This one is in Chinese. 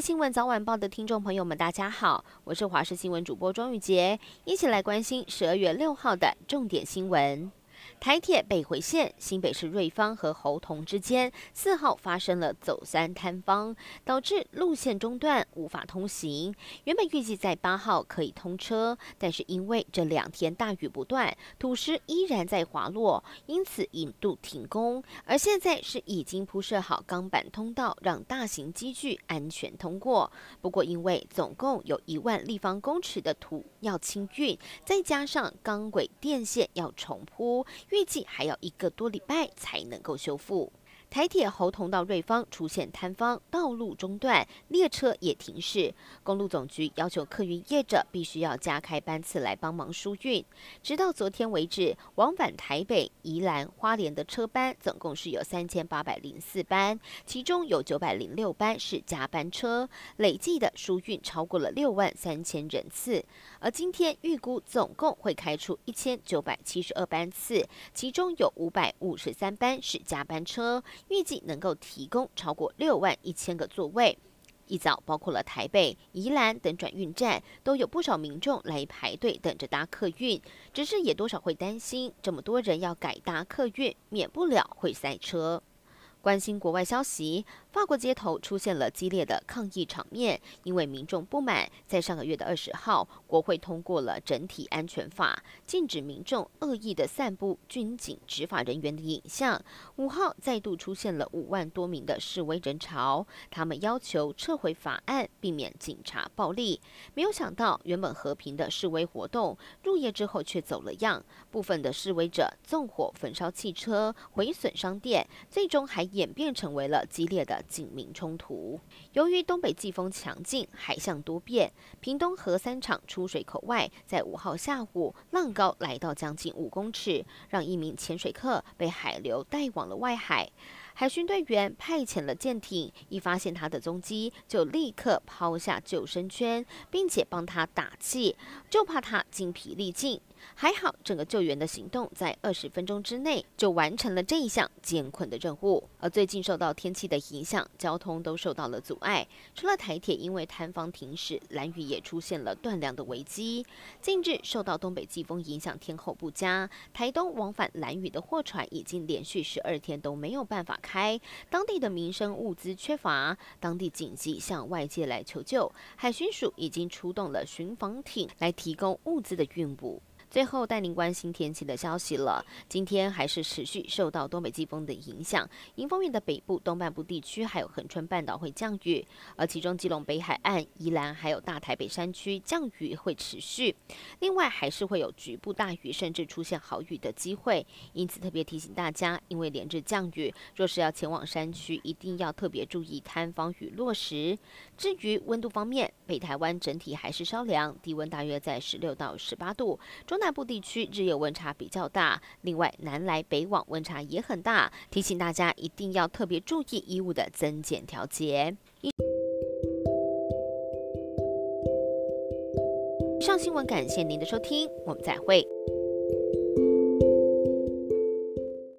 新闻早晚报的听众朋友们，大家好，我是华视新闻主播庄玉杰，一起来关心十二月六号的重点新闻。台铁北回线新北市瑞芳和猴硐之间四号发生了走山坍方，导致路线中断，无法通行。原本预计在八号可以通车，但是因为这两天大雨不断，土石依然在滑落，因此引度停工。而现在是已经铺设好钢板通道，让大型机具安全通过。不过因为总共有一万立方公尺的土要清运，再加上钢轨电线要重铺。预计还要一个多礼拜才能够修复。台铁猴硐到瑞芳出现坍方，道路中断，列车也停驶。公路总局要求客运业者必须要加开班次来帮忙疏运。直到昨天为止，往返台北、宜兰、花莲的车班总共是有三千八百零四班，其中有九百零六班是加班车，累计的疏运超过了六万三千人次。而今天预估总共会开出一千九百七十二班次，其中有五百五十三班是加班车。预计能够提供超过六万一千个座位。一早，包括了台北、宜兰等转运站，都有不少民众来排队等着搭客运。只是也多少会担心，这么多人要改搭客运，免不了会塞车。关心国外消息，法国街头出现了激烈的抗议场面，因为民众不满，在上个月的二十号，国会通过了整体安全法，禁止民众恶意的散布军警执法人员的影像。五号再度出现了五万多名的示威人潮，他们要求撤回法案，避免警察暴力。没有想到，原本和平的示威活动入夜之后却走了样，部分的示威者纵火焚烧汽车，毁损商店，最终还演变成为了激烈的警民冲突。由于东北季风强劲，海象多变，屏东核三厂出水口外，在五号下午浪高来到将近五公尺，让一名潜水客被海流带往了外海。海巡队员派遣了舰艇，一发现他的踪迹，就立刻抛下救生圈，并且帮他打气，就怕他精疲力尽。还好，整个救援的行动在二十分钟之内就完成了这一项艰困的任务。而最近受到天气的影响，交通都受到了阻碍。除了台铁因为坍方停驶，兰屿也出现了断粮的危机。近日受到东北季风影响，天候不佳，台东往返兰屿的货船已经连续十二天都没有办法开，当地的民生物资缺乏，当地紧急向外界来求救。海巡署已经出动了巡防艇来提供物资的运补。最后带您关心天气的消息了。今天还是持续受到东北季风的影响，迎风面的北部、东半部地区还有恒春半岛会降雨，而其中基隆北海岸、宜兰还有大台北山区降雨会持续。另外还是会有局部大雨，甚至出现豪雨的机会。因此特别提醒大家，因为连日降雨，若是要前往山区，一定要特别注意摊方与落石。至于温度方面，北台湾整体还是稍凉，低温大约在十六到十八度。中南部地区日夜温差比较大，另外南来北往温差也很大，提醒大家一定要特别注意衣物的增减调节。以上新闻感谢您的收听，我们再会。